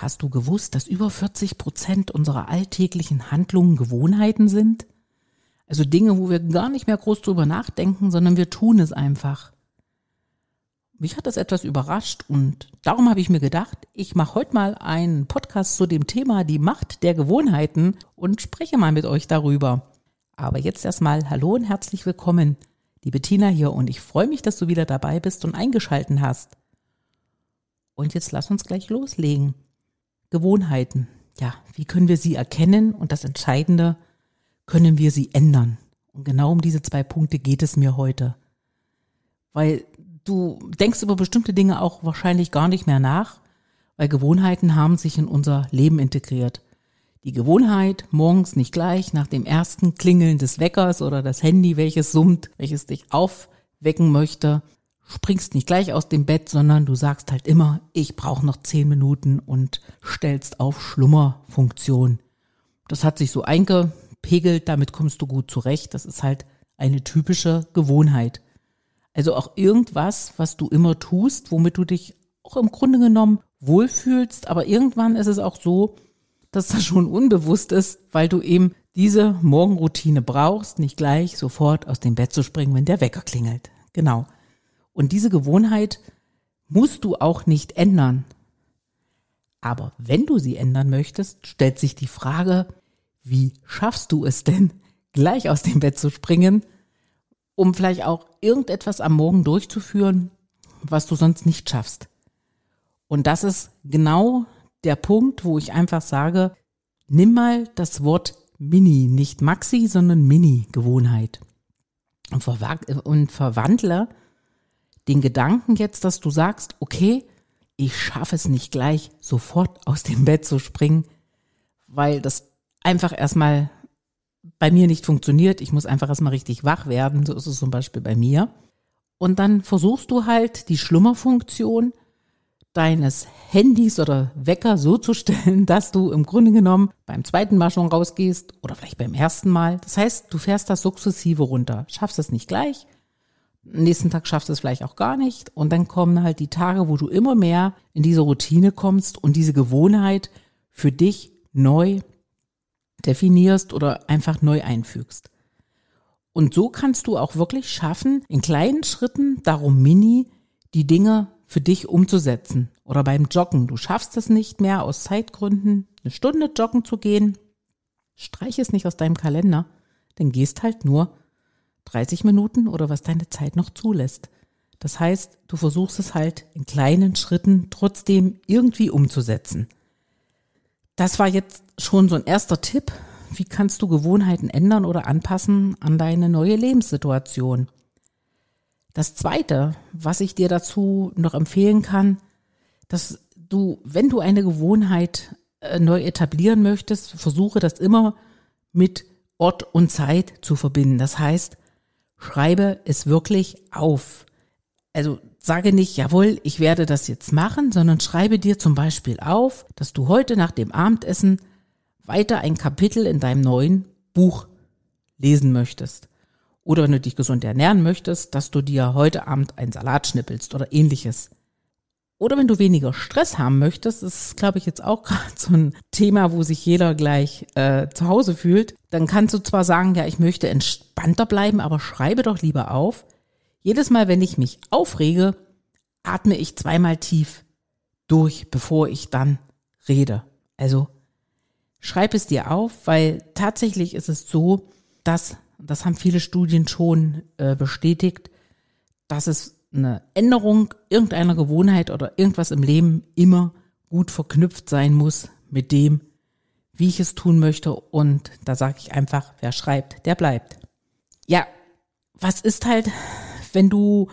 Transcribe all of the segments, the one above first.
Hast du gewusst, dass über 40 Prozent unserer alltäglichen Handlungen Gewohnheiten sind? Also Dinge, wo wir gar nicht mehr groß drüber nachdenken, sondern wir tun es einfach. Mich hat das etwas überrascht und darum habe ich mir gedacht, ich mache heute mal einen Podcast zu dem Thema die Macht der Gewohnheiten und spreche mal mit euch darüber. Aber jetzt erstmal Hallo und herzlich willkommen. Die Bettina hier und ich freue mich, dass du wieder dabei bist und eingeschalten hast. Und jetzt lass uns gleich loslegen. Gewohnheiten. Ja, wie können wir sie erkennen? Und das Entscheidende, können wir sie ändern? Und genau um diese zwei Punkte geht es mir heute. Weil du denkst über bestimmte Dinge auch wahrscheinlich gar nicht mehr nach, weil Gewohnheiten haben sich in unser Leben integriert. Die Gewohnheit, morgens nicht gleich nach dem ersten Klingeln des Weckers oder das Handy, welches summt, welches dich aufwecken möchte, springst nicht gleich aus dem Bett, sondern du sagst halt immer, ich brauche noch zehn Minuten und stellst auf Schlummerfunktion. Das hat sich so eingepegelt, damit kommst du gut zurecht. Das ist halt eine typische Gewohnheit. Also auch irgendwas, was du immer tust, womit du dich auch im Grunde genommen wohlfühlst, aber irgendwann ist es auch so, dass das schon unbewusst ist, weil du eben diese Morgenroutine brauchst, nicht gleich sofort aus dem Bett zu springen, wenn der Wecker klingelt. Genau. Und diese Gewohnheit musst du auch nicht ändern. Aber wenn du sie ändern möchtest, stellt sich die Frage, wie schaffst du es denn, gleich aus dem Bett zu springen, um vielleicht auch irgendetwas am Morgen durchzuführen, was du sonst nicht schaffst. Und das ist genau der Punkt, wo ich einfach sage, nimm mal das Wort Mini, nicht Maxi, sondern Mini-Gewohnheit und, verwandle den Gedanken jetzt, dass du sagst, okay, ich schaffe es nicht gleich sofort aus dem Bett zu springen, weil das einfach erstmal bei mir nicht funktioniert. Ich muss einfach erstmal richtig wach werden. So ist es zum Beispiel bei mir. Und dann versuchst du halt die Schlummerfunktion deines Handys oder Wecker so zu stellen, dass du im Grunde genommen beim zweiten Mal schon rausgehst oder vielleicht beim ersten Mal. Das heißt, du fährst das sukzessive runter, schaffst es nicht gleich. Nächsten Tag schaffst du es vielleicht auch gar nicht. Und dann kommen halt die Tage, wo du immer mehr in diese Routine kommst und diese Gewohnheit für dich neu definierst oder einfach neu einfügst. Und so kannst du auch wirklich schaffen, in kleinen Schritten, darum mini, die Dinge für dich umzusetzen. Oder beim Joggen. Du schaffst es nicht mehr aus Zeitgründen, eine Stunde joggen zu gehen. Streich es nicht aus deinem Kalender, dann gehst halt nur 30 Minuten oder was deine Zeit noch zulässt. Das heißt, du versuchst es halt in kleinen Schritten trotzdem irgendwie umzusetzen. Das war jetzt schon so ein erster Tipp. Wie kannst du Gewohnheiten ändern oder anpassen an deine neue Lebenssituation? Das zweite, was ich dir dazu noch empfehlen kann, dass du, wenn du eine Gewohnheit äh, neu etablieren möchtest, versuche das immer mit Ort und Zeit zu verbinden. Das heißt, schreibe es wirklich auf. Also sage nicht, jawohl, ich werde das jetzt machen, sondern schreibe dir zum Beispiel auf, dass du heute nach dem Abendessen weiter ein Kapitel in deinem neuen Buch lesen möchtest. Oder wenn du dich gesund ernähren möchtest, dass du dir heute Abend einen Salat schnippelst oder ähnliches. Oder wenn du weniger Stress haben möchtest, das ist, glaube ich, jetzt auch gerade so ein Thema, wo sich jeder gleich äh, zu Hause fühlt, dann kannst du zwar sagen, ja, ich möchte entspannter bleiben, aber schreibe doch lieber auf, jedes Mal, wenn ich mich aufrege, atme ich zweimal tief durch, bevor ich dann rede. Also schreib es dir auf, weil tatsächlich ist es so, dass, das haben viele Studien schon äh, bestätigt, dass es eine Änderung irgendeiner Gewohnheit oder irgendwas im Leben immer gut verknüpft sein muss mit dem, wie ich es tun möchte. Und da sage ich einfach, wer schreibt, der bleibt. Ja, was ist halt wenn du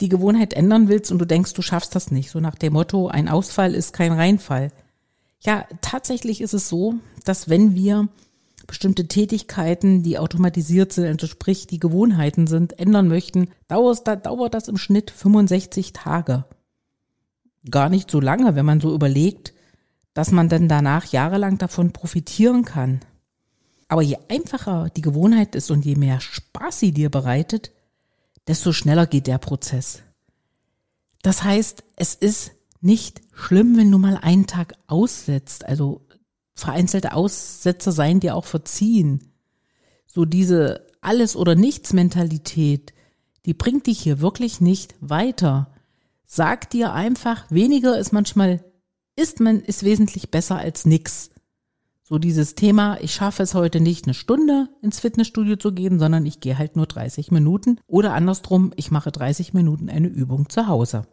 die Gewohnheit ändern willst und du denkst, du schaffst das nicht. So nach dem Motto, ein Ausfall ist kein Reinfall. Ja, tatsächlich ist es so, dass wenn wir bestimmte Tätigkeiten, die automatisiert sind, also sprich die Gewohnheiten sind, ändern möchten, dauert, dauert das im Schnitt 65 Tage. Gar nicht so lange, wenn man so überlegt, dass man dann danach jahrelang davon profitieren kann. Aber je einfacher die Gewohnheit ist und je mehr Spaß sie dir bereitet, desto schneller geht der Prozess. Das heißt, es ist nicht schlimm, wenn du mal einen Tag aussetzt. Also vereinzelte Aussätze seien dir auch verziehen. So diese alles oder nichts Mentalität, die bringt dich hier wirklich nicht weiter. Sag dir einfach, weniger ist manchmal, ist man, ist wesentlich besser als nix. So dieses Thema, ich schaffe es heute nicht eine Stunde ins Fitnessstudio zu gehen, sondern ich gehe halt nur 30 Minuten oder andersrum, ich mache 30 Minuten eine Übung zu Hause.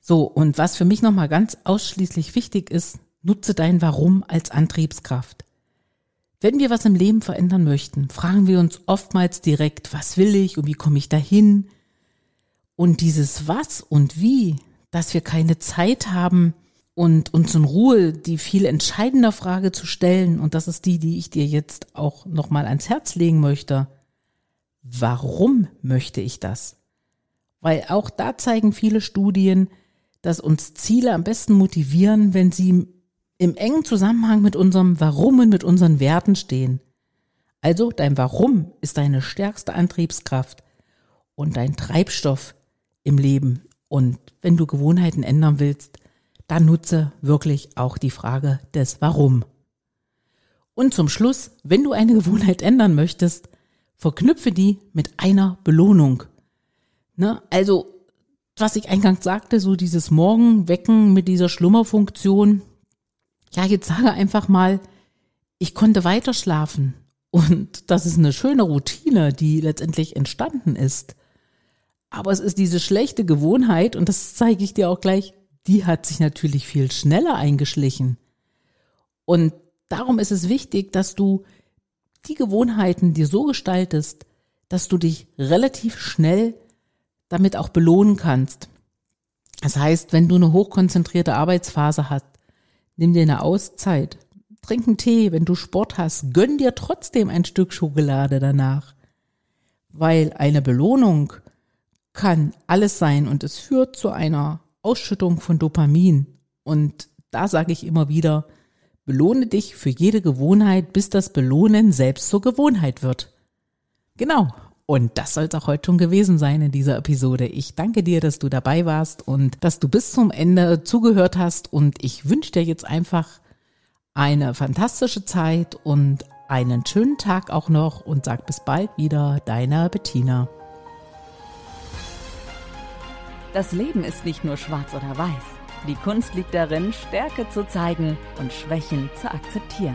So, und was für mich nochmal ganz ausschließlich wichtig ist, nutze dein Warum als Antriebskraft. Wenn wir was im Leben verändern möchten, fragen wir uns oftmals direkt, was will ich und wie komme ich dahin? Und dieses Was und Wie, dass wir keine Zeit haben, und uns in Ruhe die viel entscheidender Frage zu stellen, und das ist die, die ich dir jetzt auch nochmal ans Herz legen möchte. Warum möchte ich das? Weil auch da zeigen viele Studien, dass uns Ziele am besten motivieren, wenn sie im engen Zusammenhang mit unserem Warum und mit unseren Werten stehen. Also dein Warum ist deine stärkste Antriebskraft und dein Treibstoff im Leben. Und wenn du Gewohnheiten ändern willst, dann nutze wirklich auch die Frage des Warum. Und zum Schluss, wenn du eine Gewohnheit ändern möchtest, verknüpfe die mit einer Belohnung. Ne? Also, was ich eingangs sagte, so dieses Morgenwecken mit dieser Schlummerfunktion. Ja, jetzt sage einfach mal, ich konnte weiter schlafen. Und das ist eine schöne Routine, die letztendlich entstanden ist. Aber es ist diese schlechte Gewohnheit, und das zeige ich dir auch gleich, die hat sich natürlich viel schneller eingeschlichen. Und darum ist es wichtig, dass du die Gewohnheiten dir so gestaltest, dass du dich relativ schnell damit auch belohnen kannst. Das heißt, wenn du eine hochkonzentrierte Arbeitsphase hast, nimm dir eine Auszeit, trink einen Tee, wenn du Sport hast, gönn dir trotzdem ein Stück Schokolade danach. Weil eine Belohnung kann alles sein und es führt zu einer Ausschüttung von Dopamin. Und da sage ich immer wieder, belohne dich für jede Gewohnheit, bis das Belohnen selbst zur Gewohnheit wird. Genau. Und das soll es auch heute schon gewesen sein in dieser Episode. Ich danke dir, dass du dabei warst und dass du bis zum Ende zugehört hast. Und ich wünsche dir jetzt einfach eine fantastische Zeit und einen schönen Tag auch noch und sag bis bald wieder, deiner Bettina. Das Leben ist nicht nur schwarz oder weiß. Die Kunst liegt darin, Stärke zu zeigen und Schwächen zu akzeptieren.